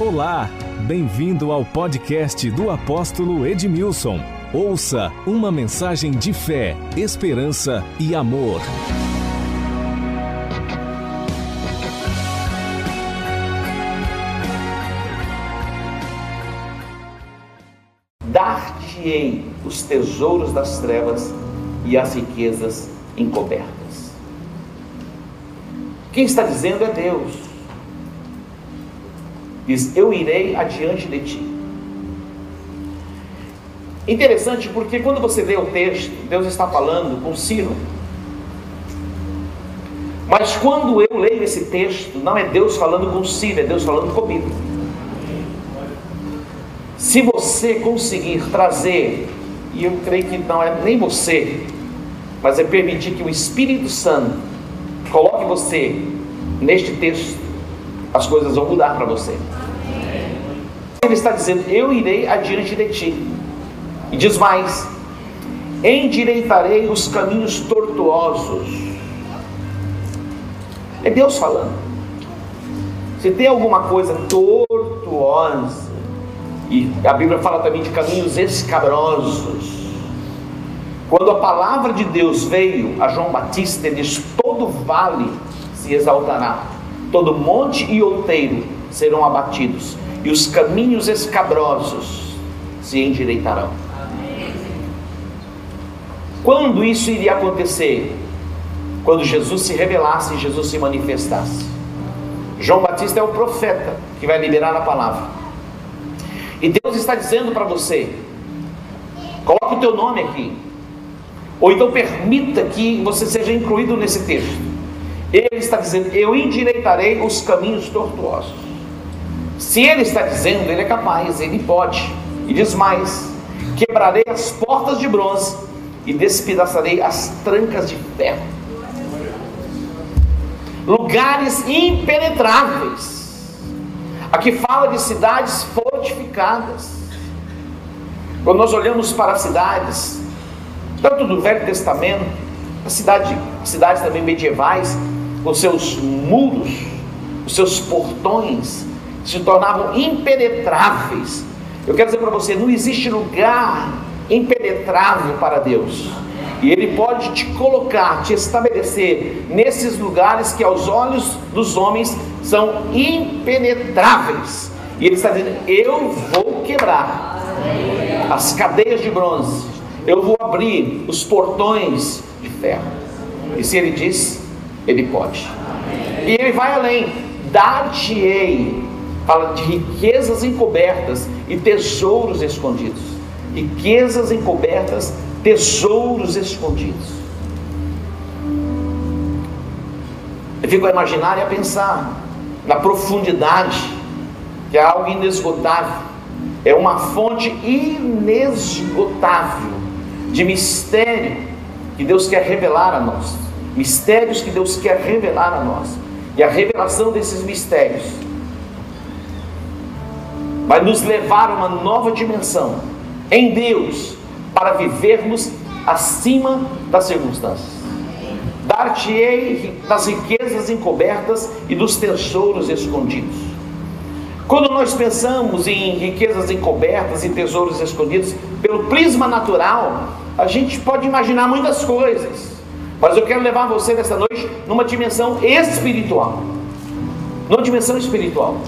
Olá, bem-vindo ao podcast do apóstolo Edmilson. Ouça uma mensagem de fé, esperança e amor. Dar-te-ei os tesouros das trevas e as riquezas encobertas. Quem está dizendo é Deus. Diz: Eu irei adiante de ti. Interessante porque quando você lê o texto, Deus está falando com Ciro. Mas quando eu leio esse texto, não é Deus falando com Ciro, é Deus falando comigo. Se você conseguir trazer, e eu creio que não é nem você, mas é permitir que o Espírito Santo coloque você neste texto, as coisas vão mudar para você. Ele está dizendo: Eu irei adiante de ti. E diz mais: Endireitarei os caminhos tortuosos. É Deus falando. Se tem alguma coisa tortuosa, e a Bíblia fala também de caminhos escabrosos. Quando a palavra de Deus veio a João Batista, ele diz: todo vale se exaltará, todo monte e outeiro serão abatidos, e os caminhos escabrosos se endireitarão. Quando isso iria acontecer? Quando Jesus se revelasse Jesus se manifestasse. João Batista é o profeta que vai liberar a palavra. E Deus está dizendo para você: coloque o teu nome aqui. Ou então permita que você seja incluído nesse texto. Ele está dizendo: Eu endireitarei os caminhos tortuosos. Se ele está dizendo, ele é capaz, ele pode. E diz mais: Quebrarei as portas de bronze e despedaçarei as trancas de ferro. Lugares impenetráveis. Aqui fala de cidades fortificadas. Quando nós olhamos para as cidades, tanto do Velho Testamento, as cidade, cidades também medievais, com seus muros, os seus portões, se tornavam impenetráveis. Eu quero dizer para você: não existe lugar impenetrável para Deus. E Ele pode te colocar, te estabelecer nesses lugares que aos olhos dos homens são impenetráveis. E Ele está dizendo: Eu vou quebrar as cadeias de bronze, eu vou abrir os portões de ferro. E se Ele diz, Ele pode. E Ele vai além: Dar-te-ei, fala de riquezas encobertas e tesouros escondidos. Riquezas encobertas, tesouros escondidos. Eu fico a imaginar e a pensar na profundidade, que é algo inesgotável, é uma fonte inesgotável de mistério que Deus quer revelar a nós, mistérios que Deus quer revelar a nós, e a revelação desses mistérios vai nos levar a uma nova dimensão em Deus para vivermos acima das circunstâncias. Dar-te-ei das riquezas encobertas e dos tesouros escondidos. Quando nós pensamos em riquezas encobertas e tesouros escondidos, pelo prisma natural, a gente pode imaginar muitas coisas. Mas eu quero levar você nessa noite numa dimensão espiritual. Numa dimensão espiritual.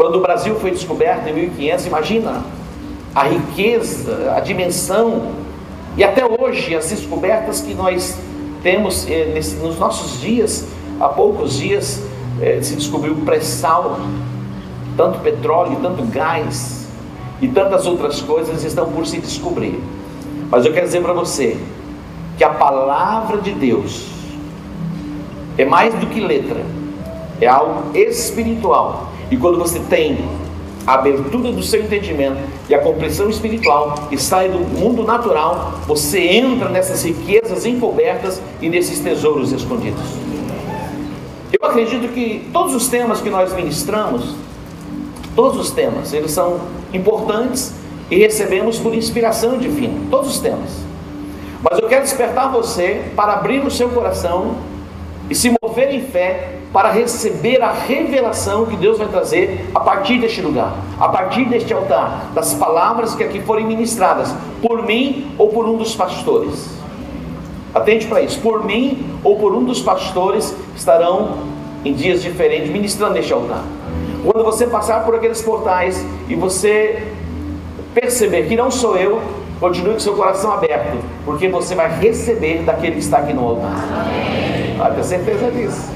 Quando o Brasil foi descoberto em 1500, imagina a riqueza, a dimensão e até hoje as descobertas que nós temos eh, nesse, nos nossos dias, há poucos dias eh, se descobriu pré-sal, tanto petróleo, tanto gás e tantas outras coisas estão por se descobrir. Mas eu quero dizer para você que a palavra de Deus é mais do que letra, é algo espiritual e quando você tem a abertura do seu entendimento e a compreensão espiritual e sai do mundo natural, você entra nessas riquezas encobertas e nesses tesouros escondidos. Eu acredito que todos os temas que nós ministramos, todos os temas, eles são importantes e recebemos por inspiração divina, todos os temas. Mas eu quero despertar você para abrir o seu coração e se mover em fé para receber a revelação que Deus vai trazer a partir deste lugar, a partir deste altar, das palavras que aqui forem ministradas por mim ou por um dos pastores. Atente para isso, por mim ou por um dos pastores estarão em dias diferentes ministrando neste altar. Quando você passar por aqueles portais e você perceber que não sou eu, continue com seu coração aberto, porque você vai receber daquele que está aqui no altar. Pode ter certeza disso.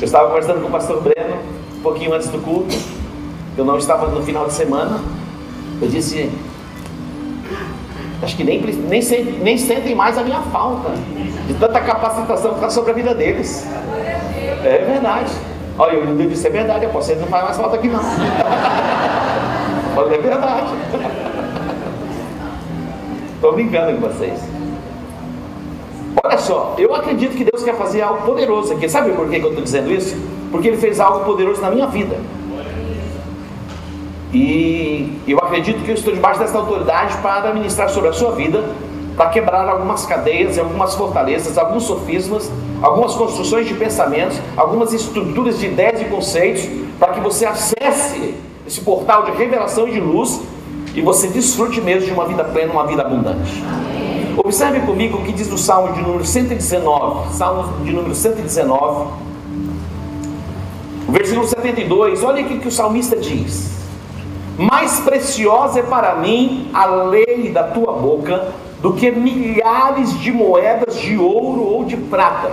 Eu estava conversando com o pastor Breno, um pouquinho antes do culto. Eu não estava no final de semana. Eu disse, acho que nem, nem, nem sentem mais a minha falta, de tanta capacitação que está sobre a vida deles. É verdade. Olha, eu disse, é verdade, eu posso não faz mais falta aqui não. Olha, é verdade. Estou brincando com vocês. Olha só, eu acredito que Deus quer fazer algo poderoso aqui. Sabe por que eu estou dizendo isso? Porque Ele fez algo poderoso na minha vida. E eu acredito que eu estou debaixo dessa autoridade para ministrar sobre a sua vida, para quebrar algumas cadeias, algumas fortalezas, alguns sofismas, algumas construções de pensamentos, algumas estruturas de ideias e conceitos, para que você acesse esse portal de revelação e de luz e você desfrute mesmo de uma vida plena, uma vida abundante. Observe comigo o que diz no Salmo de número 119, Salmo de número 119, versículo 72. Olha o que o salmista diz: Mais preciosa é para mim a lei da tua boca do que milhares de moedas de ouro ou de prata.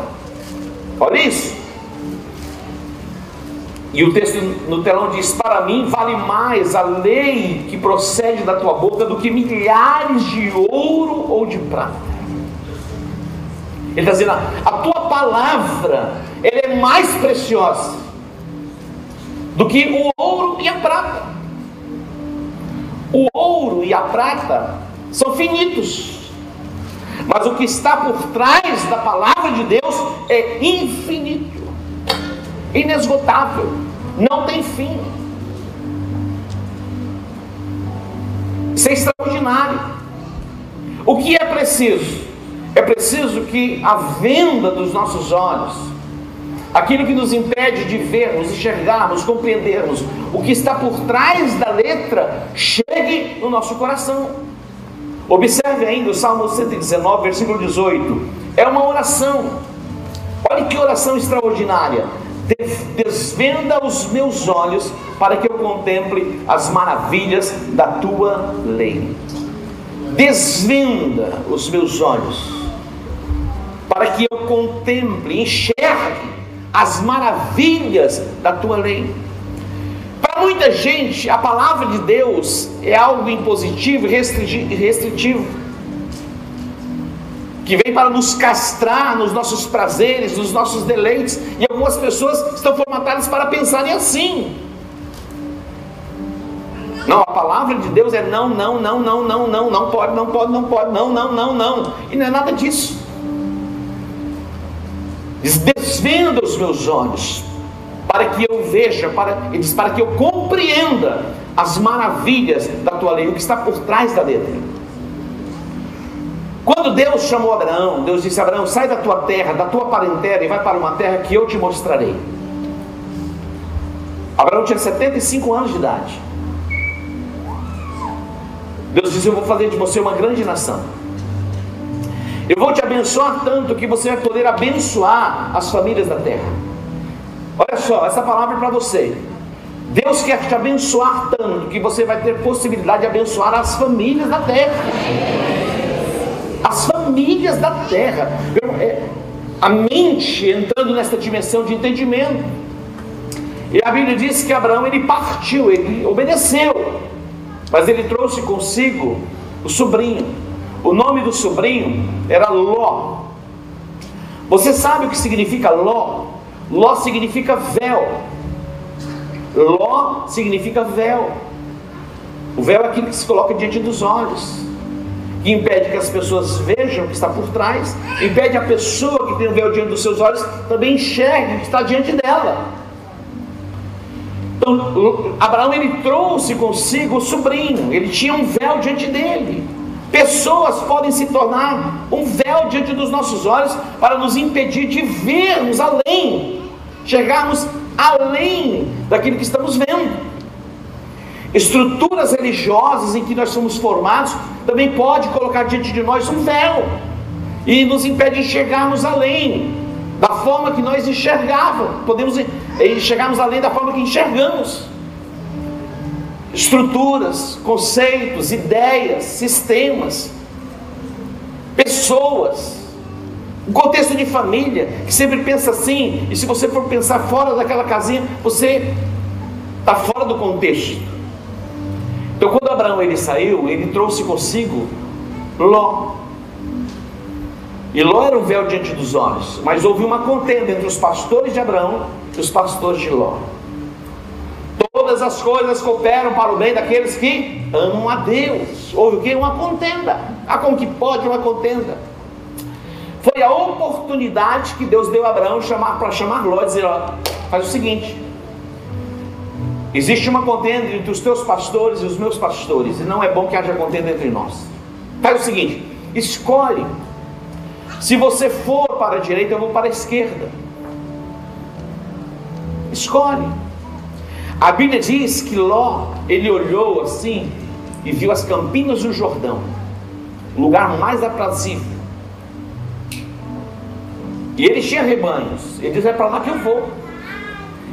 Olha isso. E o texto no telão diz: Para mim vale mais a lei que procede da tua boca do que milhares de ouro ou de prata. Ele está dizendo: A tua palavra ela é mais preciosa do que o ouro e a prata. O ouro e a prata são finitos, mas o que está por trás da palavra de Deus é infinito, inesgotável não tem fim. Isso é extraordinário. O que é preciso? É preciso que a venda dos nossos olhos, aquilo que nos impede de vermos, enxergarmos, compreendermos o que está por trás da letra, chegue no nosso coração. Observe ainda o Salmo 119, versículo 18. É uma oração. Olha que oração extraordinária desvenda os meus olhos para que eu contemple as maravilhas da tua lei. Desvenda os meus olhos para que eu contemple, enxergue as maravilhas da tua lei. Para muita gente, a palavra de Deus é algo impositivo e restritivo que vem para nos castrar nos nossos prazeres, nos nossos deleites, e algumas pessoas estão formatadas para pensarem assim. Não, a palavra de Deus é não, não, não, não, não, não, não pode, não pode, não pode, não, não, não, não. E não é nada disso. Diz, desvenda os meus olhos, para que eu veja, para, ele diz, para que eu compreenda as maravilhas da tua lei, o que está por trás da letra. Quando Deus chamou Abraão, Deus disse: Abraão, sai da tua terra, da tua parentela e vai para uma terra que eu te mostrarei. Abraão tinha 75 anos de idade. Deus disse: Eu vou fazer de você uma grande nação. Eu vou te abençoar tanto que você vai poder abençoar as famílias da terra. Olha só, essa palavra é para você. Deus quer te abençoar tanto que você vai ter possibilidade de abençoar as famílias da terra famílias da terra. É, a mente entrando nessa dimensão de entendimento. E a Bíblia diz que Abraão ele partiu, ele obedeceu, mas ele trouxe consigo o sobrinho. O nome do sobrinho era Ló. Você sabe o que significa Ló? Ló significa véu. Ló significa véu. O véu é aquilo que se coloca diante dos olhos impede que as pessoas vejam o que está por trás, impede a pessoa que tem o véu diante dos seus olhos também enxergue o que está diante dela. Então, Abraão ele trouxe consigo o sobrinho, ele tinha um véu diante dele. Pessoas podem se tornar um véu diante dos nossos olhos para nos impedir de vermos além, chegarmos além daquilo que estamos vendo. Estruturas religiosas em que nós somos formados também pode colocar diante de nós um véu e nos impede de chegarmos além da forma que nós enxergávamos, podemos chegarmos além da forma que enxergamos. Estruturas, conceitos, ideias, sistemas, pessoas, um contexto de família que sempre pensa assim, e se você for pensar fora daquela casinha, você está fora do contexto. Então, quando Abraão ele saiu, ele trouxe consigo Ló. E Ló era um véu diante dos olhos, mas houve uma contenda entre os pastores de Abraão e os pastores de Ló. Todas as coisas cooperam para o bem daqueles que amam a Deus. Houve o que? Uma contenda. Ah, como que pode uma contenda? Foi a oportunidade que Deus deu a Abraão para chamar Ló e dizer: ó, faz o seguinte. Existe uma contenda entre os teus pastores e os meus pastores, e não é bom que haja contenda entre nós. Faz o seguinte: escolhe. Se você for para a direita, eu vou para a esquerda. Escolhe. A Bíblia diz que Ló, ele olhou assim e viu as campinas do Jordão, lugar mais aprazível. E ele tinha rebanhos. Ele disse: É para lá que eu vou.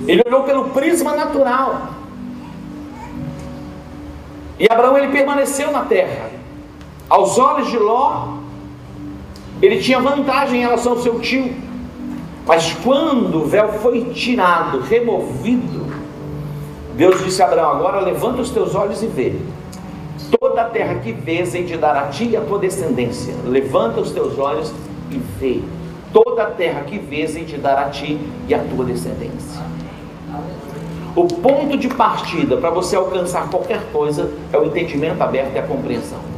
Ele olhou pelo prisma natural. E Abraão ele permaneceu na terra. Aos olhos de Ló, ele tinha vantagem em relação ao seu tio. Mas quando o véu foi tirado, removido, Deus disse a Abraão: Agora levanta os teus olhos e vê. Toda a terra que vês em te dar a ti e a tua descendência. Levanta os teus olhos e vê. Toda a terra que vês em te dar a ti e a tua descendência. O ponto de partida para você alcançar qualquer coisa é o entendimento aberto e a compreensão.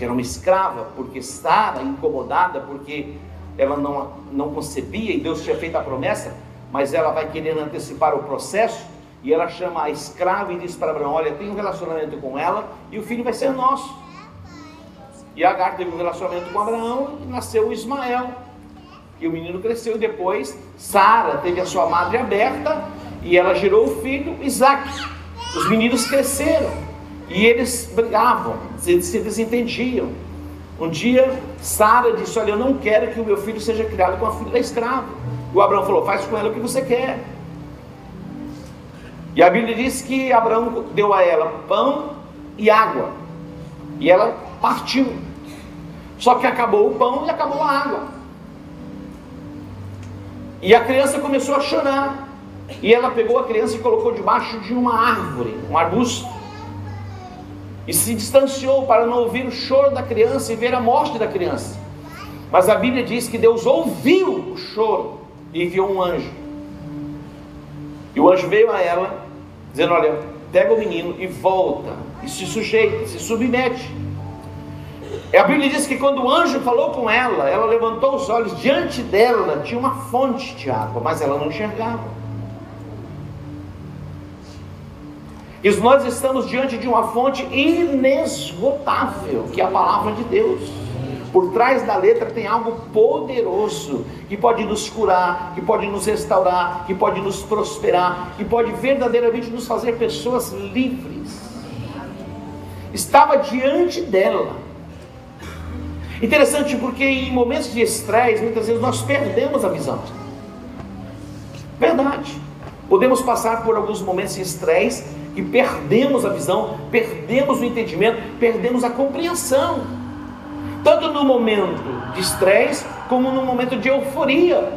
Que era uma escrava, porque estava incomodada, porque ela não, não concebia e Deus tinha feito a promessa, mas ela vai querendo antecipar o processo e ela chama a escrava e diz para Abraão: Olha, tem um relacionamento com ela e o filho vai ser nosso. E Agar teve um relacionamento com Abraão e nasceu Ismael. E o menino cresceu depois Sara teve a sua madre aberta e ela gerou o filho Isaac. Os meninos cresceram. E eles brigavam, eles se desentendiam. Um dia, Sara disse: Olha, eu não quero que o meu filho seja criado com a filha da escrava. E o Abraão falou: Faz com ela o que você quer. E a Bíblia diz que Abraão deu a ela pão e água. E ela partiu. Só que acabou o pão e acabou a água. E a criança começou a chorar. E ela pegou a criança e colocou debaixo de uma árvore, um arbusto e se distanciou para não ouvir o choro da criança e ver a morte da criança. Mas a Bíblia diz que Deus ouviu o choro e enviou um anjo. E o anjo veio a ela, dizendo: Olha, pega o menino e volta, e se sujeita, se submete. E a Bíblia diz que quando o anjo falou com ela, ela levantou os olhos, diante dela tinha uma fonte de água, mas ela não enxergava. E nós estamos diante de uma fonte inesgotável, que é a palavra de Deus. Por trás da letra tem algo poderoso que pode nos curar, que pode nos restaurar, que pode nos prosperar, que pode verdadeiramente nos fazer pessoas livres. Estava diante dela. Interessante porque em momentos de estresse, muitas vezes nós perdemos a visão. Verdade. Podemos passar por alguns momentos de estresse e perdemos a visão, perdemos o entendimento, perdemos a compreensão. Tanto no momento de estresse, como no momento de euforia.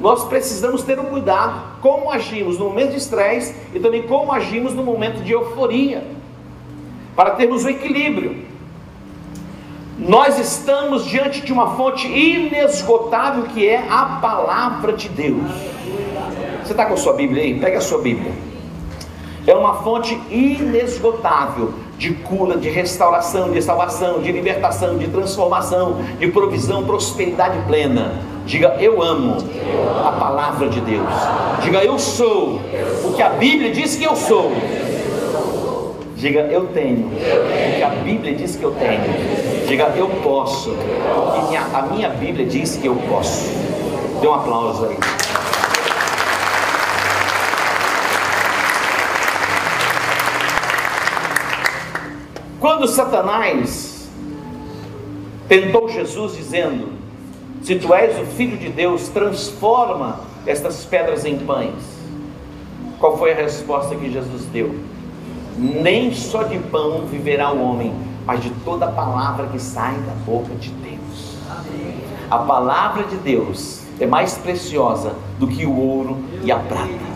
Nós precisamos ter um cuidado como agimos no momento de estresse e também como agimos no momento de euforia, para termos o equilíbrio. nós estamos diante de uma fonte inesgotável que é a palavra de Deus. Você está com a sua Bíblia aí? Pega a sua Bíblia. É uma fonte inesgotável de cura, de restauração, de salvação, de libertação, de transformação, de provisão, prosperidade plena. Diga, eu amo a palavra de Deus. Diga, eu sou o que a Bíblia diz que eu sou. Diga, eu tenho o que a Bíblia diz que eu tenho. Diga, eu posso o que a minha Bíblia diz que eu posso. Dê um aplauso aí. Quando Satanás tentou Jesus dizendo: Se tu és o filho de Deus, transforma estas pedras em pães. Qual foi a resposta que Jesus deu? Nem só de pão viverá o homem, mas de toda a palavra que sai da boca de Deus. A palavra de Deus é mais preciosa do que o ouro e a prata.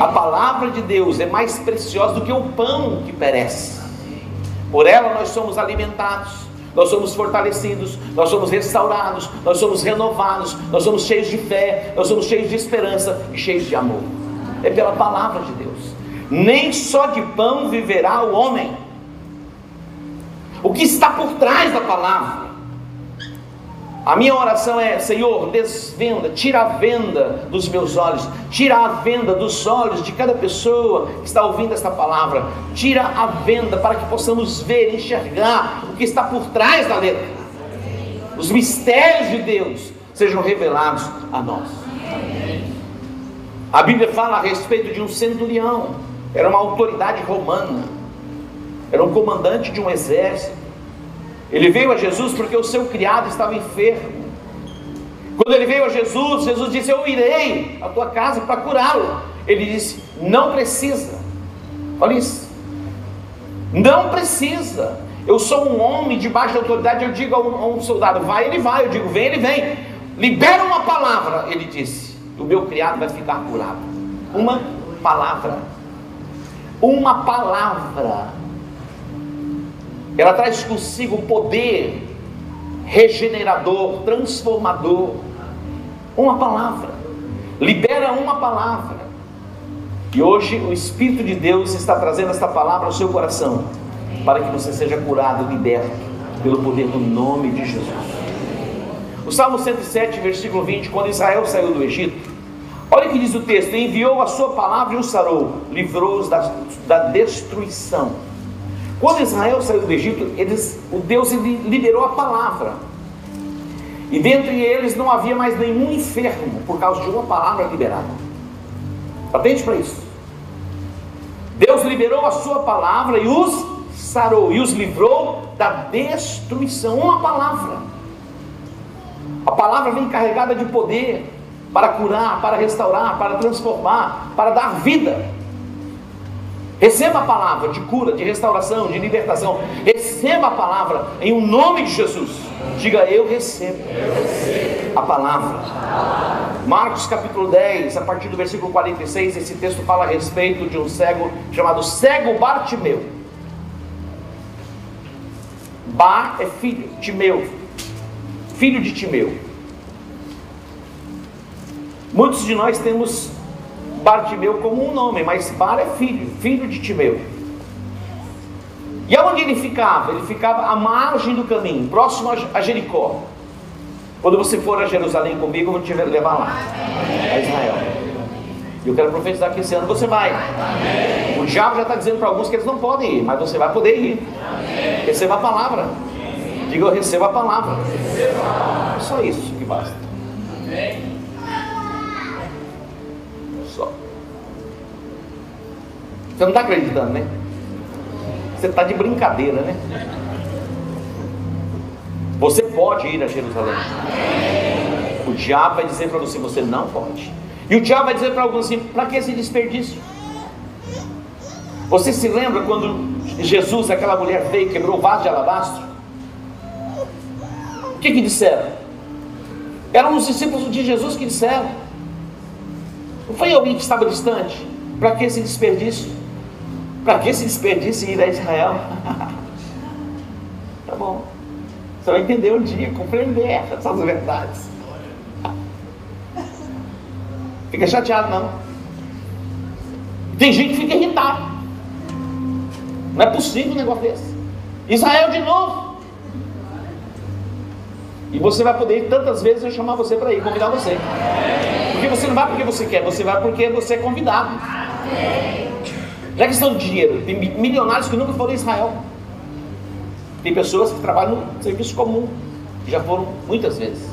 A palavra de Deus é mais preciosa do que o pão que perece. Por ela nós somos alimentados, nós somos fortalecidos, nós somos restaurados, nós somos renovados, nós somos cheios de fé, nós somos cheios de esperança e cheios de amor. É pela palavra de Deus. Nem só de pão viverá o homem. O que está por trás da palavra? A minha oração é: Senhor, desvenda, tira a venda dos meus olhos, tira a venda dos olhos de cada pessoa que está ouvindo esta palavra, tira a venda para que possamos ver, enxergar o que está por trás da letra. Os mistérios de Deus sejam revelados a nós. A Bíblia fala a respeito de um centurião, era uma autoridade romana, era um comandante de um exército. Ele veio a Jesus porque o seu criado estava enfermo. Quando ele veio a Jesus, Jesus disse: Eu irei à tua casa para curá-lo. Ele disse: Não precisa. Olha isso. Não precisa. Eu sou um homem debaixo da autoridade. Eu digo a um, a um soldado: Vai, ele vai. Eu digo: Vem, ele vem. Libera uma palavra. Ele disse: O meu criado vai ficar curado. Uma palavra. Uma palavra ela traz consigo poder regenerador, transformador. Uma palavra, libera uma palavra. E hoje o Espírito de Deus está trazendo esta palavra ao seu coração, para que você seja curado, liberto, pelo poder do nome de Jesus. O Salmo 107, versículo 20: quando Israel saiu do Egito, olha o que diz o texto: enviou a sua palavra e os sarou, livrou-os da, da destruição. Quando Israel saiu do Egito, eles, o Deus liberou a palavra. E dentre eles não havia mais nenhum enfermo por causa de uma palavra liberada. Atente para isso. Deus liberou a sua palavra e os sarou, e os livrou da destruição. Uma palavra. A palavra vem carregada de poder para curar, para restaurar, para transformar, para dar vida. Receba a palavra de cura, de restauração, de libertação. Receba a palavra em um nome de Jesus. Diga, eu recebo, eu recebo. A, palavra. a palavra. Marcos capítulo 10, a partir do versículo 46, esse texto fala a respeito de um cego chamado cego Bartimeu. Bar é filho, Timeu, filho de Timeu. Muitos de nós temos Bartimeu como um nome, mas Bar é filho, filho de Timeu. E aonde ele ficava? Ele ficava à margem do caminho, próximo a Jericó. Quando você for a Jerusalém comigo, eu vou te levar lá, a Israel. E eu quero profetizar que esse ano você vai. O diabo já está dizendo para alguns que eles não podem ir, mas você vai poder ir. Receba a palavra. Diga, eu recebo a palavra. É só isso que basta. Amém. Você não está acreditando, né? Você está de brincadeira, né? Você pode ir a Jerusalém. O diabo vai dizer para você: você não pode. E o diabo vai dizer para alguns assim: para que esse desperdício? Você se lembra quando Jesus, aquela mulher veio, quebrou o vaso de alabastro? O que, que disseram? Eram os discípulos de Jesus que disseram. Não foi alguém que estava distante. Para que esse desperdício? Para que esse desperdício ir a Israel? tá bom. Você vai entender um dia, compreender essas verdades. Fica chateado não. Tem gente que fica irritado. Não é possível um negócio desse. Israel de novo. E você vai poder ir tantas vezes eu chamar você para ir, convidar você. Porque você não vai porque você quer, você vai porque você é convidado. Não é questão de dinheiro. Tem milionários que nunca foram em Israel. Tem pessoas que trabalham no serviço comum, que já foram muitas vezes.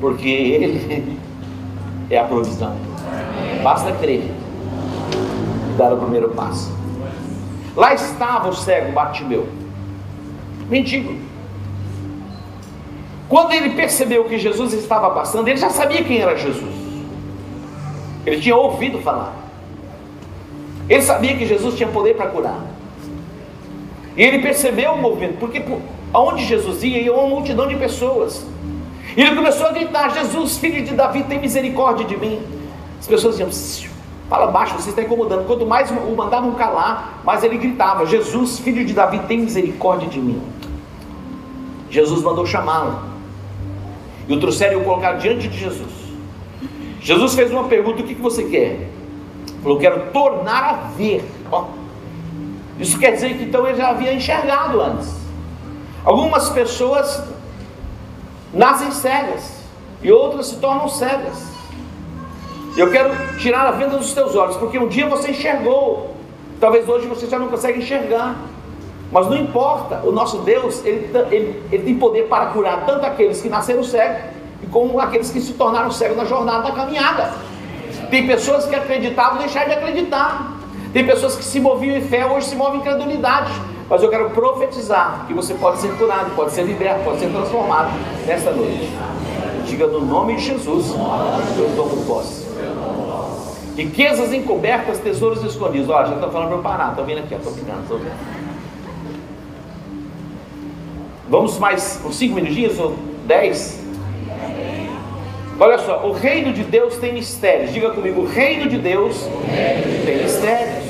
Porque ele é a provisão. Basta crer e dar o primeiro passo. Lá estava o cego Bartimeu, mendigo. Quando ele percebeu que Jesus estava passando, ele já sabia quem era Jesus. Ele tinha ouvido falar. Ele sabia que Jesus tinha poder para curar. E ele percebeu o movimento, porque aonde Jesus ia, ia uma multidão de pessoas. E ele começou a gritar: Jesus, filho de Davi, tem misericórdia de mim. As pessoas diziam: fala baixo, você está incomodando. Quanto mais o mandavam calar, mais ele gritava: Jesus, filho de Davi, tem misericórdia de mim. Jesus mandou chamá-lo. E o trouxeram e o colocaram diante de Jesus. Jesus fez uma pergunta: O que, que você quer? Falou: Quero tornar a ver. Ó, isso quer dizer que então ele já havia enxergado antes. Algumas pessoas nascem cegas e outras se tornam cegas. Eu quero tirar a venda dos teus olhos, porque um dia você enxergou, talvez hoje você já não consegue enxergar. Mas não importa, o nosso Deus, ele, ele, ele tem poder para curar tanto aqueles que nasceram cegos, como aqueles que se tornaram cegos na jornada da caminhada. Tem pessoas que acreditavam deixar de acreditar. Tem pessoas que se moviam em fé, hoje se movem em credulidade. Mas eu quero profetizar que você pode ser curado, pode ser liberto, pode ser transformado nesta noite. Diga no nome de Jesus, eu tomo posse. Riquezas encobertas, tesouros escondidos. Olha, já estou falando para eu parar, estou vindo aqui, estou ficando, estou vendo. Vamos mais uns 5 minutinhos ou 10? Olha só, o reino de Deus tem mistérios. Diga comigo, o reino de Deus tem mistérios.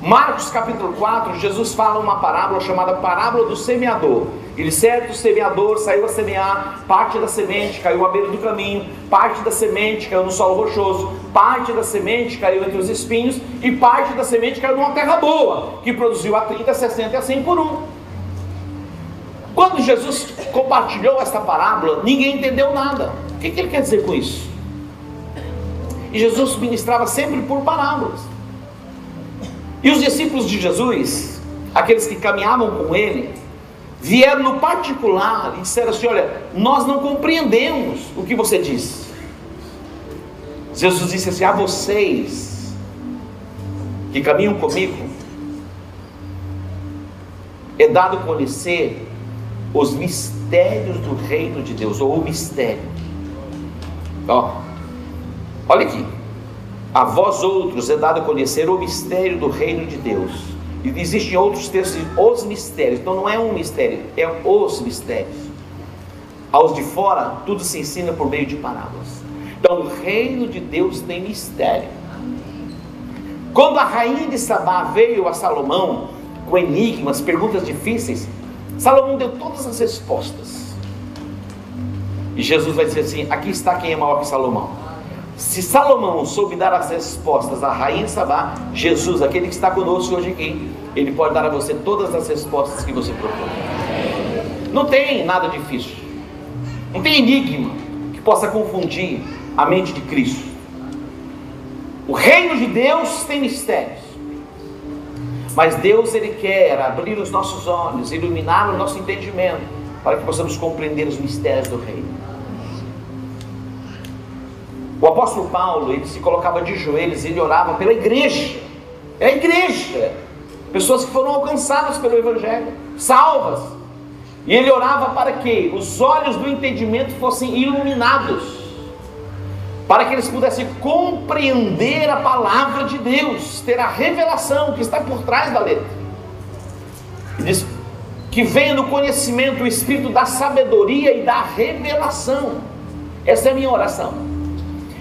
Marcos capítulo 4, Jesus fala uma parábola chamada parábola do semeador. Ele, certo semeador, saiu a semear, parte da semente caiu à beira do caminho, parte da semente caiu no solo rochoso, parte da semente caiu entre os espinhos, e parte da semente caiu numa terra boa, que produziu a 30, 60 e a 100 por um. Quando Jesus compartilhou essa parábola, ninguém entendeu nada. O que ele quer dizer com isso? E Jesus ministrava sempre por parábolas. E os discípulos de Jesus, aqueles que caminhavam com ele, vieram no particular e disseram assim: Olha, nós não compreendemos o que você diz. Jesus disse assim: A vocês que caminham comigo, é dado conhecer os mistérios do reino de Deus, ou o mistério. Ó, olha aqui. A vós outros é dado a conhecer o mistério do reino de Deus. E existem outros textos, os mistérios. Então não é um mistério, é os mistérios. Aos de fora, tudo se ensina por meio de parábolas. Então o reino de Deus tem mistério. Quando a rainha de Sabá veio a Salomão com enigmas, perguntas difíceis, Salomão deu todas as respostas. E Jesus vai dizer assim: aqui está quem é maior que Salomão. Se Salomão soube dar as respostas à rainha Sabá, Jesus, aquele que está conosco hoje aqui, ele pode dar a você todas as respostas que você procura. Não tem nada difícil. Não tem enigma que possa confundir a mente de Cristo. O reino de Deus tem mistérios. Mas Deus ele quer abrir os nossos olhos, iluminar o nosso entendimento, para que possamos compreender os mistérios do reino. O apóstolo Paulo, ele se colocava de joelhos e ele orava pela igreja. É a igreja. Pessoas que foram alcançadas pelo Evangelho, salvas. E ele orava para que os olhos do entendimento fossem iluminados, para que eles pudessem compreender a palavra de Deus, ter a revelação que está por trás da letra. E diz que venha no conhecimento o espírito da sabedoria e da revelação. Essa é a minha oração.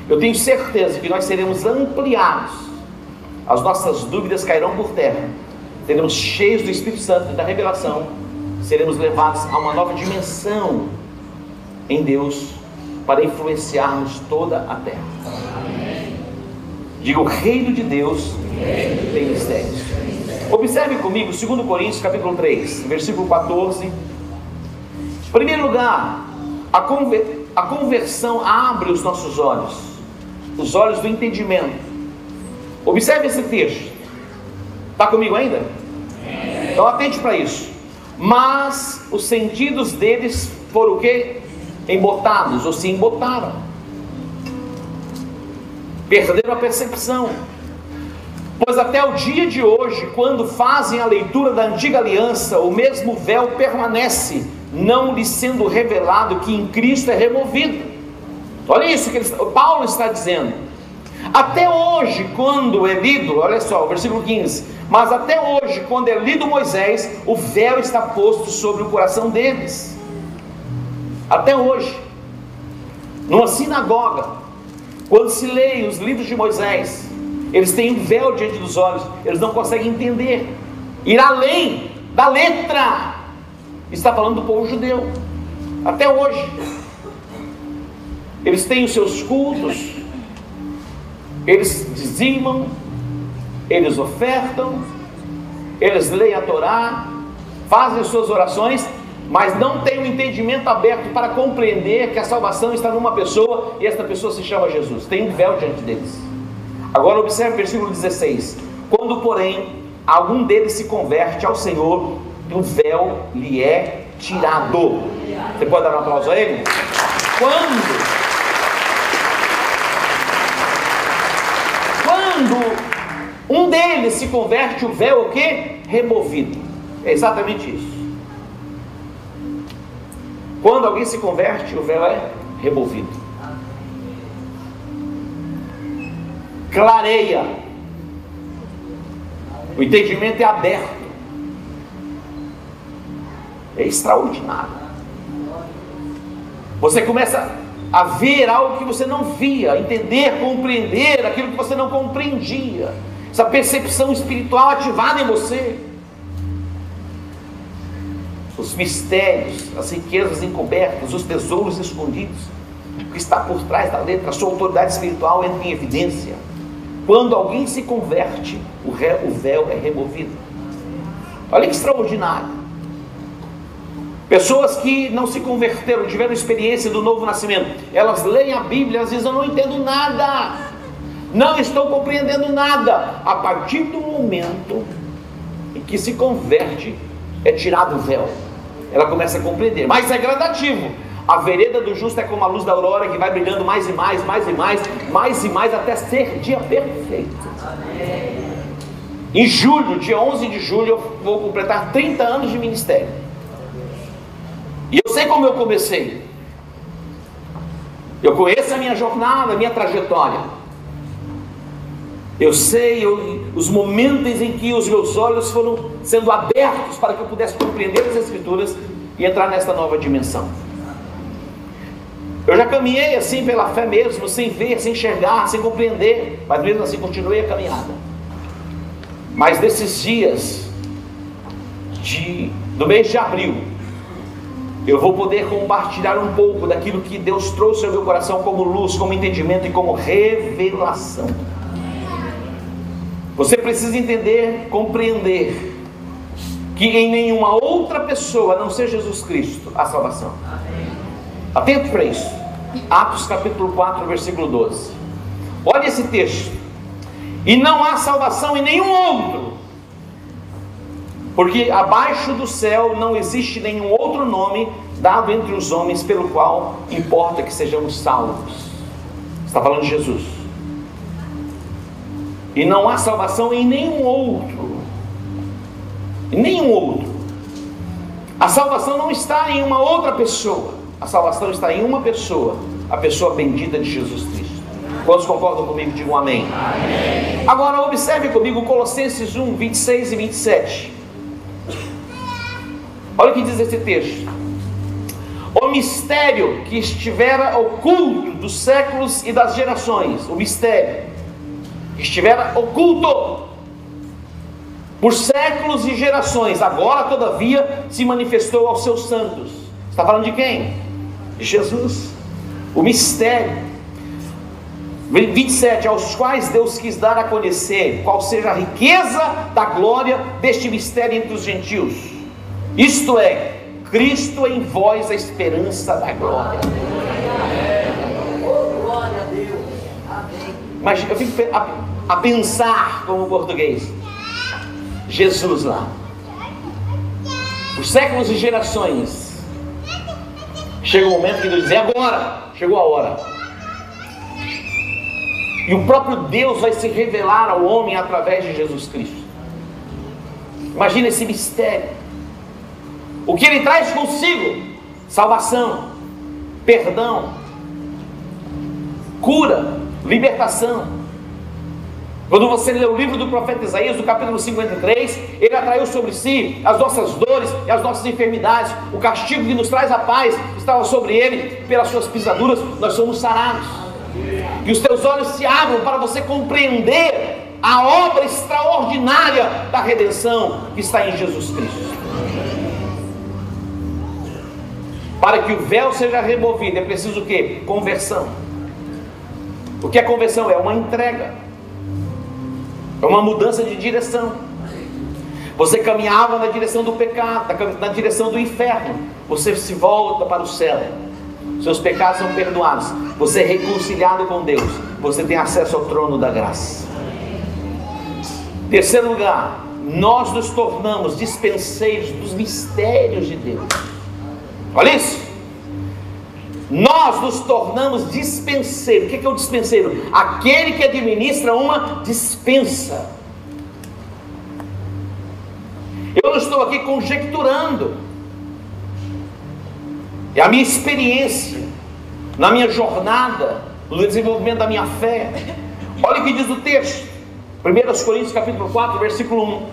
Eu tenho certeza que nós seremos ampliados, as nossas dúvidas cairão por terra, seremos cheios do Espírito Santo e da revelação, seremos levados a uma nova dimensão em Deus para influenciarmos toda a terra. Diga, o reino de Deus tem mistérios. Observe comigo, 2 Coríntios capítulo 3, versículo 14. Em primeiro lugar, a, conver a conversão abre os nossos olhos, os olhos do entendimento. Observe esse texto. Está comigo ainda? Então atente para isso. Mas os sentidos deles foram o que? Embotados, ou se embotaram. Perderam a percepção. Pois até o dia de hoje, quando fazem a leitura da antiga aliança, o mesmo véu permanece, não lhe sendo revelado que em Cristo é removido. Olha isso que ele, Paulo está dizendo. Até hoje, quando é lido, olha só, versículo 15: Mas até hoje, quando é lido Moisés, o véu está posto sobre o coração deles. Até hoje, numa sinagoga, quando se leem os livros de Moisés, eles têm um véu diante dos olhos, eles não conseguem entender, ir além da letra. Está falando do povo judeu, até hoje. Eles têm os seus cultos, eles dizimam, eles ofertam, eles leem a Torá, fazem as suas orações, mas não têm o entendimento aberto para compreender que a salvação está numa pessoa e esta pessoa se chama Jesus. Tem um véu diante deles. Agora observe o versículo 16: Quando, porém, algum deles se converte ao Senhor, o véu lhe é tirado. Você pode dar um aplauso a ele? Quando Quando um deles se converte, o véu é o que? Removido. É exatamente isso. Quando alguém se converte, o véu é removido. Clareia. O entendimento é aberto. É extraordinário. Você começa a ver algo que você não via, entender, compreender aquilo que você não compreendia. Essa percepção espiritual ativada em você. Os mistérios, as riquezas encobertas, os tesouros escondidos, o que está por trás da letra, a sua autoridade espiritual entra em evidência. Quando alguém se converte, o véu é removido. Olha que extraordinário. Pessoas que não se converteram, tiveram experiência do novo nascimento, elas leem a Bíblia, às vezes eu não entendo nada, não estou compreendendo nada. A partir do momento em que se converte, é tirado o véu, ela começa a compreender, mas é gradativo. A vereda do justo é como a luz da aurora que vai brilhando mais e mais, mais e mais, mais e mais até ser dia perfeito. Em julho, dia 11 de julho, eu vou completar 30 anos de ministério. E eu sei como eu comecei. Eu conheço a minha jornada, a minha trajetória. Eu sei eu, os momentos em que os meus olhos foram sendo abertos para que eu pudesse compreender as Escrituras e entrar nesta nova dimensão. Eu já caminhei assim pela fé mesmo, sem ver, sem enxergar, sem compreender, mas mesmo assim continuei a caminhada. Mas nesses dias de, do mês de abril, eu vou poder compartilhar um pouco daquilo que Deus trouxe ao meu coração como luz, como entendimento e como revelação. Você precisa entender, compreender que em nenhuma outra pessoa, a não ser Jesus Cristo, há salvação. Atento para isso. Atos capítulo 4, versículo 12. Olha esse texto. E não há salvação em nenhum outro, porque abaixo do céu não existe nenhum outro nome dado entre os homens pelo qual importa que sejamos salvos. Está falando de Jesus. E não há salvação em nenhum outro. Em nenhum outro. A salvação não está em uma outra pessoa. A salvação está em uma pessoa, a pessoa bendita de Jesus Cristo. Quantos concordam comigo? Digam amém. amém. Agora observe comigo Colossenses 1, 26 e 27. Olha o que diz esse texto. O mistério que estivera oculto dos séculos e das gerações, o mistério estivera oculto por séculos e gerações, agora todavia se manifestou aos seus santos. Está falando de quem? De Jesus. O mistério. 27, aos quais Deus quis dar a conhecer qual seja a riqueza da glória deste mistério entre os gentios. Isto é, Cristo em vós a esperança da glória. Mas eu fico a, a pensar como português. Jesus lá. Por séculos e gerações. Chega o momento que Deus diz: é agora, chegou a hora. E o próprio Deus vai se revelar ao homem através de Jesus Cristo. Imagina esse mistério. O que ele traz consigo? Salvação, perdão, cura, libertação. Quando você lê o livro do profeta Isaías, do capítulo 53, ele atraiu sobre si as nossas dores e as nossas enfermidades. O castigo que nos traz a paz estava sobre ele, pelas suas pisaduras nós somos sarados. Que os teus olhos se abram para você compreender a obra extraordinária da redenção que está em Jesus Cristo. Para que o véu seja removido, é preciso o que? Conversão. O que é conversão? É uma entrega. É uma mudança de direção. Você caminhava na direção do pecado, na direção do inferno. Você se volta para o céu. Seus pecados são perdoados. Você é reconciliado com Deus. Você tem acesso ao trono da graça. Terceiro lugar, nós nos tornamos dispenseiros dos mistérios de Deus. Olha isso. Nós nos tornamos dispenseiros. O que é o dispenseiro? Aquele que administra uma dispensa. Eu não estou aqui conjecturando. É a minha experiência, na minha jornada, no desenvolvimento da minha fé. Olha o que diz o texto. 1 Coríntios capítulo 4, versículo 1.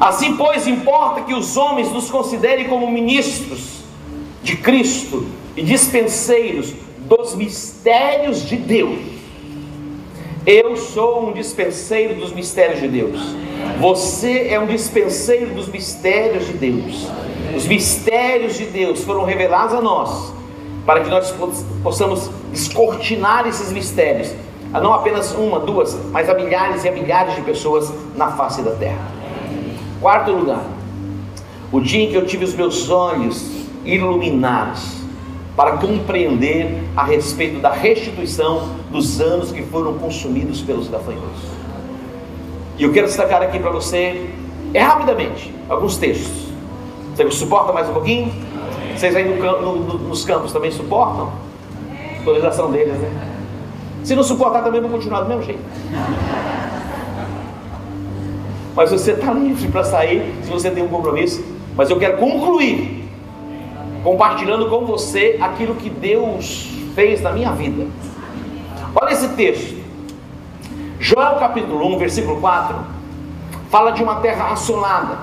Assim, pois, importa que os homens nos considerem como ministros de Cristo e dispenseiros dos mistérios de Deus. Eu sou um dispenseiro dos mistérios de Deus. Você é um dispenseiro dos mistérios de Deus. Os mistérios de Deus foram revelados a nós para que nós possamos descortinar esses mistérios a não apenas uma, duas, mas a milhares e a milhares de pessoas na face da terra. Quarto lugar, o dia em que eu tive os meus olhos iluminados para compreender a respeito da restituição dos anos que foram consumidos pelos gafanhotos. E eu quero destacar aqui para você, é rapidamente, alguns textos. Você suporta mais um pouquinho? Vocês aí no, no, nos campos também suportam? A atualização deles, né? Se não suportar também, vou continuar do mesmo jeito. Mas você está livre para sair se você tem um compromisso. Mas eu quero concluir compartilhando com você aquilo que Deus fez na minha vida. Olha esse texto. Joel capítulo 1, versículo 4, fala de uma terra assolada.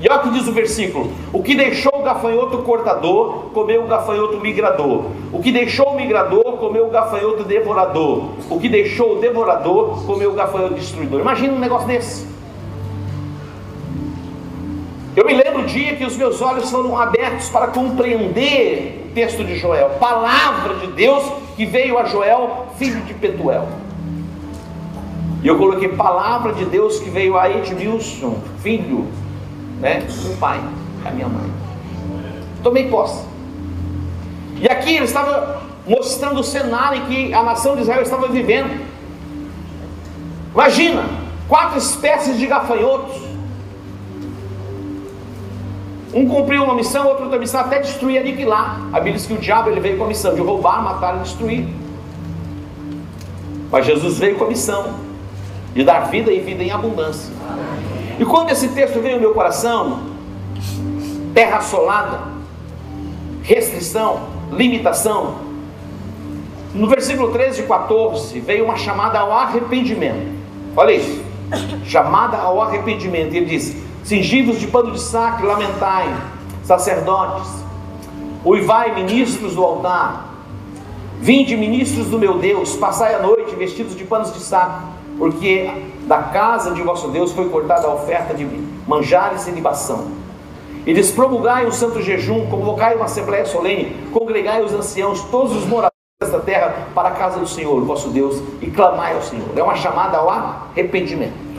E olha o que diz o versículo: O que deixou o gafanhoto cortador, comeu o gafanhoto migrador. O que deixou o migrador, comeu o gafanhoto devorador. O que deixou o devorador, comeu o gafanhoto destruidor. Imagina um negócio desse. Eu me lembro o dia que os meus olhos foram abertos para compreender o texto de Joel, palavra de Deus que veio a Joel, filho de Petuel. E eu coloquei palavra de Deus que veio a Edmilson, filho né, do pai, a minha mãe. Tomei posse. E aqui ele estava mostrando o cenário que a nação de Israel estava vivendo. Imagina, quatro espécies de gafanhotos um cumpriu uma missão, outro outra missão, até destruir, aniquilar. A Bíblia diz que o diabo ele veio com a missão de roubar, matar e destruir. Mas Jesus veio com a missão de dar vida e vida em abundância. E quando esse texto veio no meu coração, terra assolada, restrição, limitação, no versículo 13 e 14 veio uma chamada ao arrependimento. Olha isso, chamada ao arrependimento. Ele diz: Cingivos de pano de saco, lamentai, sacerdotes, uivai, ministros do altar, vinde, ministros do meu Deus, passai a noite vestidos de panos de saco, porque da casa de vosso Deus foi cortada a oferta de manjares e libação. E despromulgai o santo jejum, convocai uma assembléia solene, congregai os anciãos, todos os moradores desta terra, para a casa do Senhor, vosso Deus, e clamai ao Senhor. É uma chamada ao arrependimento.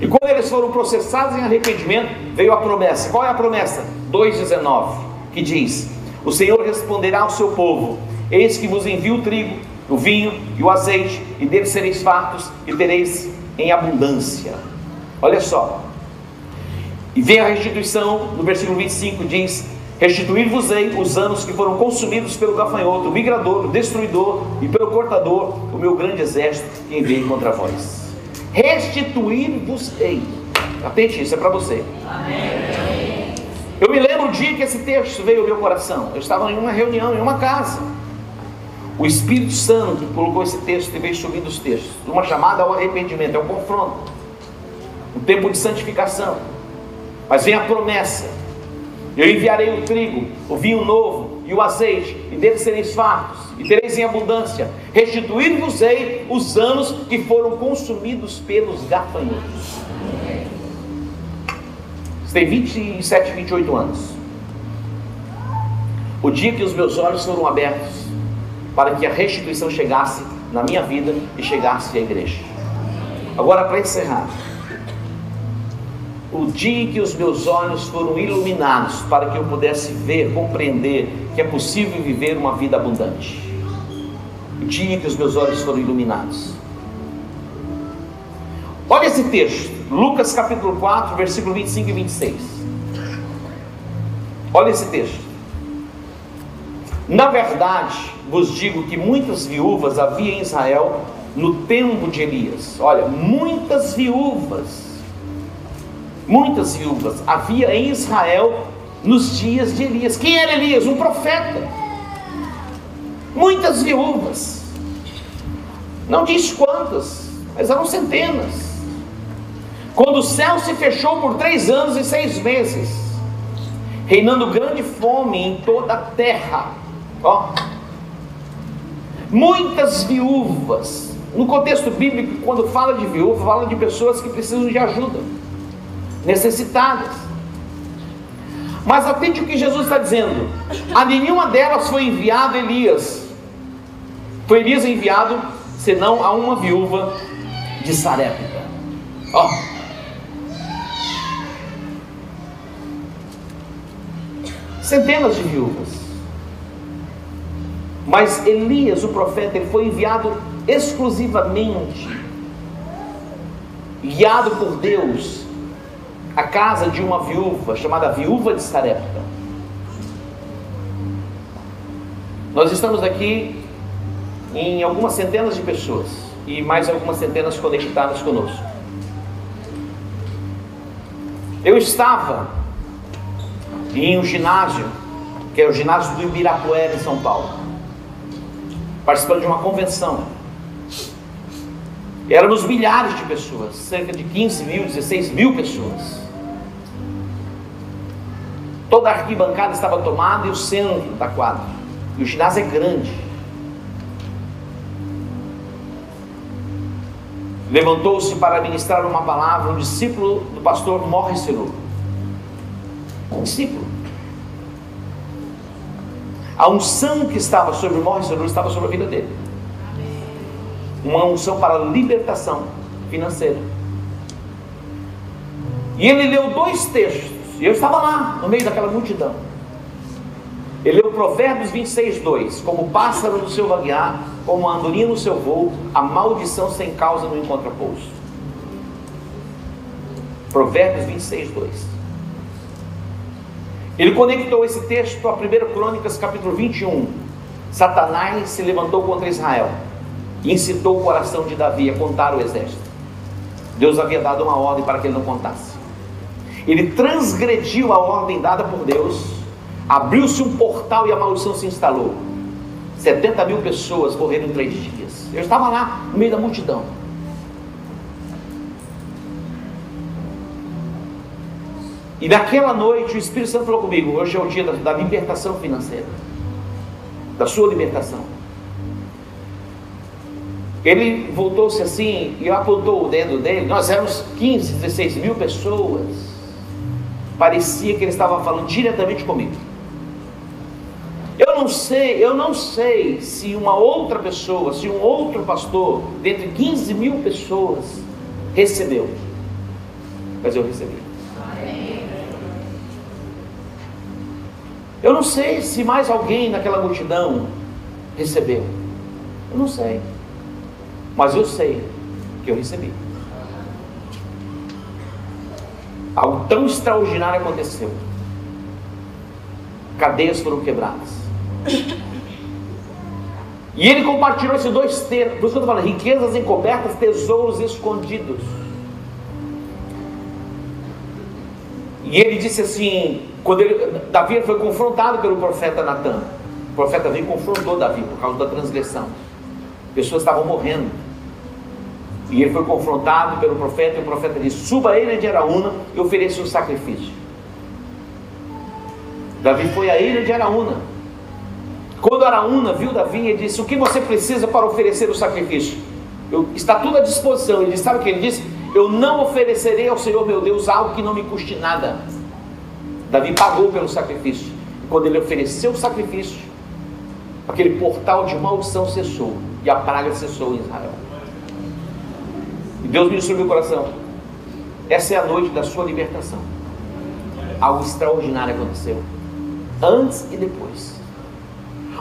E quando eles foram processados em arrependimento, veio a promessa. Qual é a promessa? 2,19, que diz: O Senhor responderá ao seu povo: Eis que vos envio o trigo, o vinho e o azeite, e deles sereis fartos e tereis em abundância. Olha só. E vem a restituição, no versículo 25 diz: Restituir-vos-ei os anos que foram consumidos pelo gafanhoto, o migrador, o destruidor e pelo cortador, o meu grande exército que enviei contra vós. Restituir-vos-ei. Atente, isso é para você. Amém. Eu me lembro o dia que esse texto veio ao meu coração. Eu estava em uma reunião, em uma casa. O Espírito Santo colocou esse texto e veio subindo os textos. Uma chamada ao arrependimento, é um confronto. Um tempo de santificação. Mas vem a promessa. Eu enviarei o trigo, o vinho novo e o azeite, e deles sereis fartos, e tereis em abundância. Restituir-vos-ei os anos que foram consumidos pelos gafanhotos. Você tem 27, 28 anos. O dia que os meus olhos foram abertos para que a restituição chegasse na minha vida e chegasse à igreja. Agora, para encerrar, o dia em que os meus olhos foram iluminados para que eu pudesse ver, compreender que é possível viver uma vida abundante. O dia em que os meus olhos foram iluminados. Olha esse texto, Lucas capítulo 4, versículo 25 e 26. Olha esse texto. Na verdade, vos digo que muitas viúvas havia em Israel no tempo de Elias. Olha, muitas viúvas, muitas viúvas havia em Israel nos dias de Elias. Quem era Elias? Um profeta. Muitas viúvas. Não diz quantas, mas eram centenas. Quando o céu se fechou por três anos e seis meses, reinando grande fome em toda a terra. Ó, Muitas viúvas, no contexto bíblico, quando fala de viúva, fala de pessoas que precisam de ajuda, necessitadas. Mas atende o que Jesus está dizendo: a nenhuma delas foi enviado Elias. Foi Elias enviado, senão a uma viúva de Sarepta. Ó. Centenas de viúvas. Mas Elias, o profeta, ele foi enviado exclusivamente, guiado por Deus, à casa de uma viúva, chamada Viúva de Sarepta. Nós estamos aqui em algumas centenas de pessoas e mais algumas centenas conectadas conosco. Eu estava em um ginásio, que é o ginásio do Ibirapuera, em São Paulo participando de uma convenção. Éramos milhares de pessoas, cerca de 15 mil, 16 mil pessoas. Toda a arquibancada estava tomada e o centro da quadra. E o ginásio é grande. Levantou-se para ministrar uma palavra um discípulo do pastor Morris Um discípulo. A unção que estava sobre o Senhor estava sobre a vida dele. Uma unção para libertação financeira. E ele leu dois textos. E eu estava lá, no meio daquela multidão. Ele leu Provérbios 26, 2. Como pássaro no seu vaguear, como a andorinha no seu voo, a maldição sem causa no encontra pouso. Provérbios 26, 2. Ele conectou esse texto a 1 Crônicas capítulo 21. Satanás se levantou contra Israel e incitou o coração de Davi a contar o exército. Deus havia dado uma ordem para que ele não contasse. Ele transgrediu a ordem dada por Deus, abriu-se um portal e a maldição se instalou. 70 mil pessoas morreram em três dias. Eu estava lá no meio da multidão. E naquela noite o Espírito Santo falou comigo: hoje é o dia da, da libertação financeira, da sua libertação. Ele voltou-se assim e apontou o dedo dele. Nós éramos 15, 16 mil pessoas. Parecia que ele estava falando diretamente comigo. Eu não sei, eu não sei se uma outra pessoa, se um outro pastor, dentre 15 mil pessoas, recebeu. Mas eu recebi. Eu não sei se mais alguém naquela multidão recebeu. Eu não sei. Mas eu sei que eu recebi. Algo tão extraordinário aconteceu. Cadeias foram quebradas. E ele compartilhou esses dois termos, por isso que eu falando, riquezas encobertas, tesouros escondidos. E ele disse assim, quando ele, Davi foi confrontado pelo profeta Natan, o profeta veio e confrontou Davi por causa da transgressão. Pessoas estavam morrendo. E ele foi confrontado pelo profeta, e o profeta disse: Suba a ilha de Araúna e ofereça um sacrifício. Davi foi à ilha de Araúna. Quando Araúna viu Davi, ele disse: O que você precisa para oferecer o sacrifício? Eu, está tudo à disposição. Ele disse: Sabe o que ele disse? Eu não oferecerei ao Senhor meu Deus algo que não me custe nada. Davi pagou pelo sacrifício. E quando ele ofereceu o sacrifício, aquele portal de maldição cessou e a praga cessou em Israel. E Deus ministrou meu coração. Essa é a noite da sua libertação. Algo extraordinário aconteceu. Antes e depois.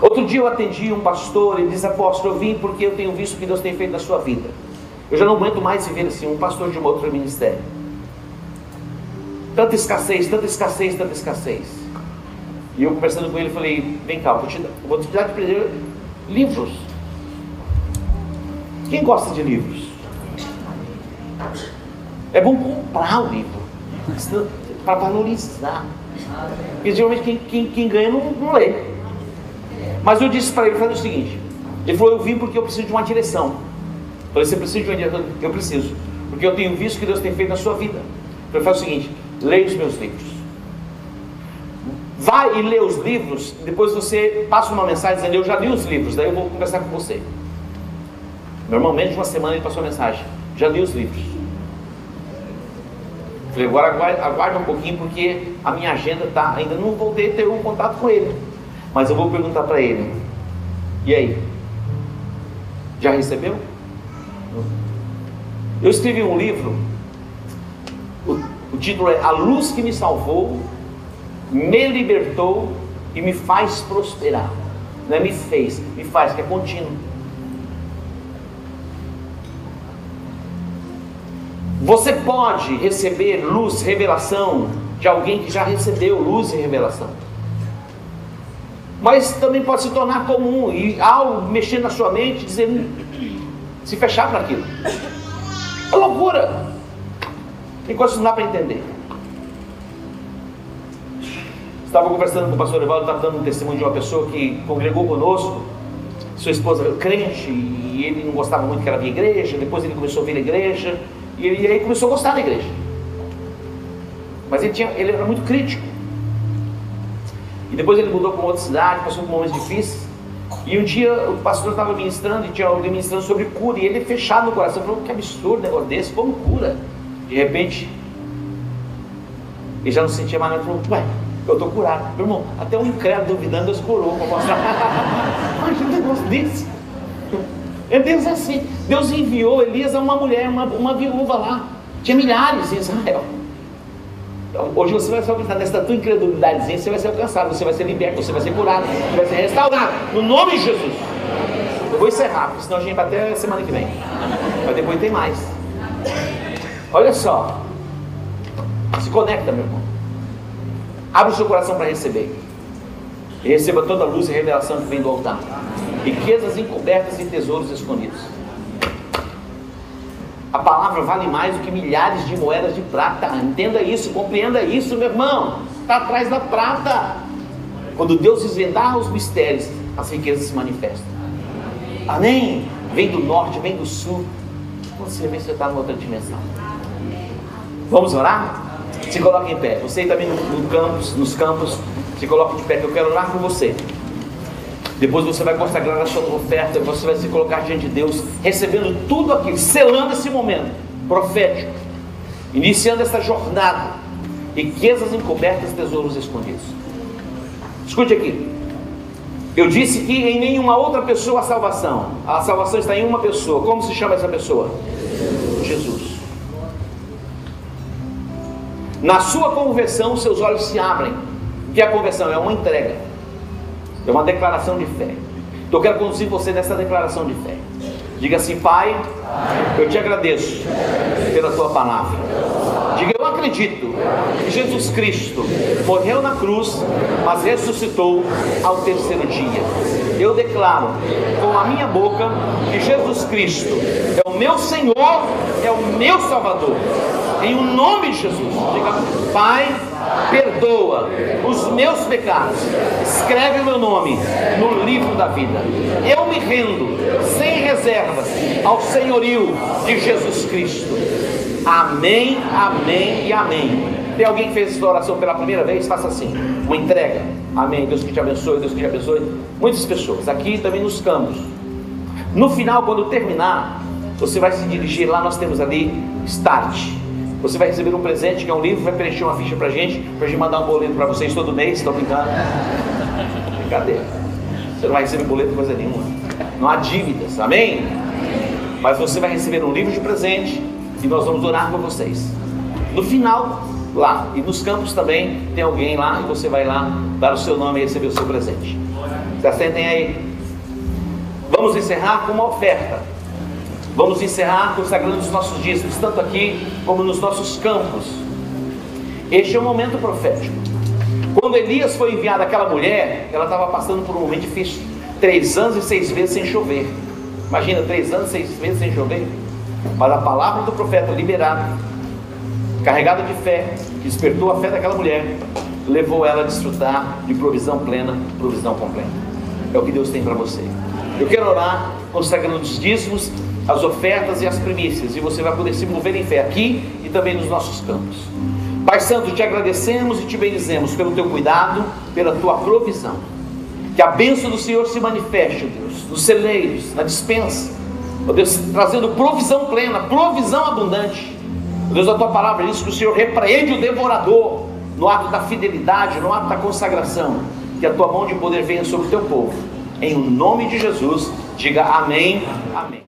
Outro dia eu atendi um pastor e disse, apóstolo, eu vim porque eu tenho visto o que Deus tem feito na sua vida. Eu já não aguento mais viver assim, um pastor de um outro ministério. Tanta escassez, tanta escassez, tanta escassez. E eu conversando com ele, falei, vem cá, vou te, vou te dar de presente livros. Quem gosta de livros? É bom comprar o livro para valorizar. Porque geralmente quem, quem, quem ganha não, não, lê. Mas eu disse para ele, falei o seguinte, ele falou, eu vim porque eu preciso de uma direção. Eu falei, você precisa de uma direção? Eu preciso. Porque eu tenho visto o que Deus tem feito na sua vida. Eu falei o seguinte, leia os meus livros. Vai e lê os livros, depois você passa uma mensagem dizendo, eu já li os livros, daí eu vou conversar com você. Normalmente, uma semana ele passou a mensagem, já li os livros. Falei, agora aguarde um pouquinho, porque a minha agenda está. Ainda não voltei a ter um contato com ele. Mas eu vou perguntar para ele. E aí? Já recebeu? Eu escrevi um livro. O, o título é A Luz que me salvou, me libertou e me faz prosperar. Não é me fez, me faz, que é contínuo. Você pode receber luz, revelação de alguém que já recebeu luz e revelação. Mas também pode se tornar comum e ao mexer na sua mente, dizer, se fechar para aquilo. É loucura. Tem coisas que não dá para entender. Estava conversando com o pastor Evaldo, estava dando um testemunho de uma pessoa que congregou conosco, sua esposa era crente, e ele não gostava muito que ela via igreja, depois ele começou a vir a igreja, e, ele, aí começou a gostar da igreja. Mas ele, tinha, ele era muito crítico. E depois ele mudou para outra cidade, passou por momentos difíceis. E um dia o pastor estava ministrando e tinha alguém ministrando sobre cura. E ele fechado no coração, falou: que absurdo negócio desse, como cura? De repente, ele já não sentia mais nada. Falou: ué, eu estou curado. Meu irmão, até um incrédulo duvidando, Deus curou para mostrar. Imagina um negócio desse. É Deus assim. Deus enviou Elias a uma mulher, uma, uma viúva lá. Tinha milhares em Israel. Então, hoje você vai ser alcançado nessa tua incredulidadezinha, você vai ser alcançado, você vai ser liberto, você vai ser curado, você vai ser restaurado. No nome de Jesus. Eu vou encerrar, senão a gente vai até semana que vem. Mas depois tem mais. Olha só. Se conecta, meu irmão. Abre o seu coração para receber. E receba toda a luz e revelação que vem do altar riquezas encobertas e tesouros escondidos. A palavra vale mais do que milhares de moedas de prata. Entenda isso, compreenda isso, meu irmão. Está atrás da prata. Quando Deus desvendar os mistérios, as riquezas se manifestam. Amém? Vem do norte, vem do sul. Você vê se está numa outra dimensão. Vamos orar? Se coloque em pé. Você também no, no campus, nos campos, se coloque de pé, que eu quero orar com você. Depois você vai consagrar a sua oferta, você vai se colocar diante de Deus, recebendo tudo aquilo, selando esse momento profético, iniciando essa jornada, riquezas encobertas, tesouros escondidos. Escute aqui. Eu disse que em nenhuma outra pessoa a salvação. A salvação está em uma pessoa. Como se chama essa pessoa? Jesus. Na sua conversão, seus olhos se abrem. Que a conversão? É uma entrega. É uma declaração de fé. Então eu quero conduzir você nessa declaração de fé. Diga assim, Pai, eu te agradeço pela tua palavra. Diga, eu acredito que Jesus Cristo morreu na cruz, mas ressuscitou ao terceiro dia. Eu declaro com a minha boca que Jesus Cristo é o meu Senhor, é o meu Salvador. Em o nome de Jesus, diga, Pai, perdoa os meus pecados, escreve o meu nome no livro da vida. Eu me rendo sem reservas ao senhorio de Jesus Cristo. Amém, amém e amém. Tem alguém que fez essa oração pela primeira vez? Faça assim, uma entrega. Amém. Deus que te abençoe, Deus que te abençoe. Muitas pessoas, aqui também nos campos. No final, quando terminar, você vai se dirigir lá, nós temos ali Start. Você vai receber um presente que é um livro, vai preencher uma ficha pra gente, pra gente mandar um boleto para vocês todo mês, estou brincando. Brincadeira. Você não vai receber boleto coisa nenhuma. Não há dívidas, amém? Mas você vai receber um livro de presente e nós vamos orar por vocês. No final, lá, e nos campos também, tem alguém lá e você vai lá dar o seu nome e receber o seu presente. Se assentem aí. Vamos encerrar com uma oferta. Vamos encerrar consagrando os nossos dízimos, tanto aqui como nos nossos campos. Este é um momento profético. Quando Elias foi enviado àquela mulher, ela estava passando por um momento difícil. Três anos e seis meses sem chover. Imagina, três anos e seis meses sem chover. Mas a palavra do profeta liberada, carregada de fé, que despertou a fé daquela mulher, levou ela a desfrutar de provisão plena, provisão completa. É o que Deus tem para você. Eu quero orar consagrando os dízimos as ofertas e as primícias, e você vai poder se mover em fé aqui e também nos nossos campos. Pai Santo, te agradecemos e te bendizemos pelo teu cuidado, pela tua provisão. Que a bênção do Senhor se manifeste, Deus, nos celeiros, na dispensa, ó Deus, trazendo provisão plena, provisão abundante. Deus, a tua palavra diz que o Senhor repreende o devorador no ato da fidelidade, no ato da consagração. Que a tua mão de poder venha sobre o teu povo. Em nome de Jesus, diga amém, amém.